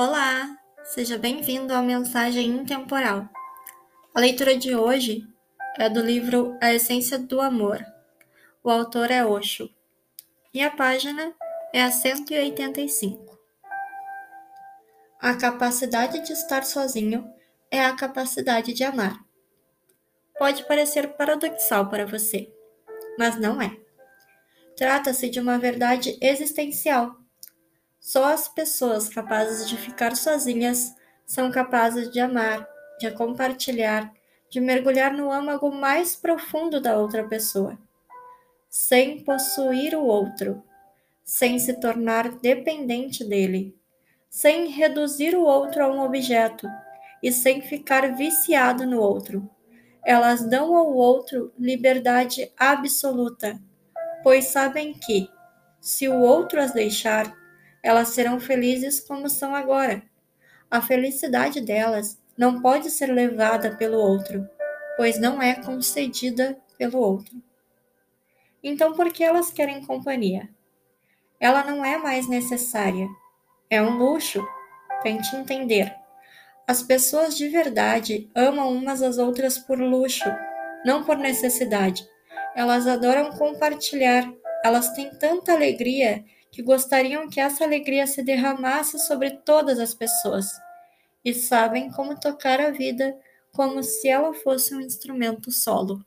Olá, seja bem-vindo à Mensagem Intemporal. A leitura de hoje é do livro A Essência do Amor. O autor é Osho e a página é a 185. A capacidade de estar sozinho é a capacidade de amar. Pode parecer paradoxal para você, mas não é. Trata-se de uma verdade existencial só as pessoas capazes de ficar sozinhas são capazes de amar, de compartilhar, de mergulhar no âmago mais profundo da outra pessoa, sem possuir o outro, sem se tornar dependente dele, sem reduzir o outro a um objeto e sem ficar viciado no outro. Elas dão ao outro liberdade absoluta, pois sabem que, se o outro as deixar, elas serão felizes como são agora. A felicidade delas não pode ser levada pelo outro, pois não é concedida pelo outro. Então, por que elas querem companhia? Ela não é mais necessária. É um luxo. Tente entender. As pessoas de verdade amam umas às outras por luxo, não por necessidade. Elas adoram compartilhar. Elas têm tanta alegria que gostariam que essa alegria se derramasse sobre todas as pessoas e sabem como tocar a vida como se ela fosse um instrumento solo.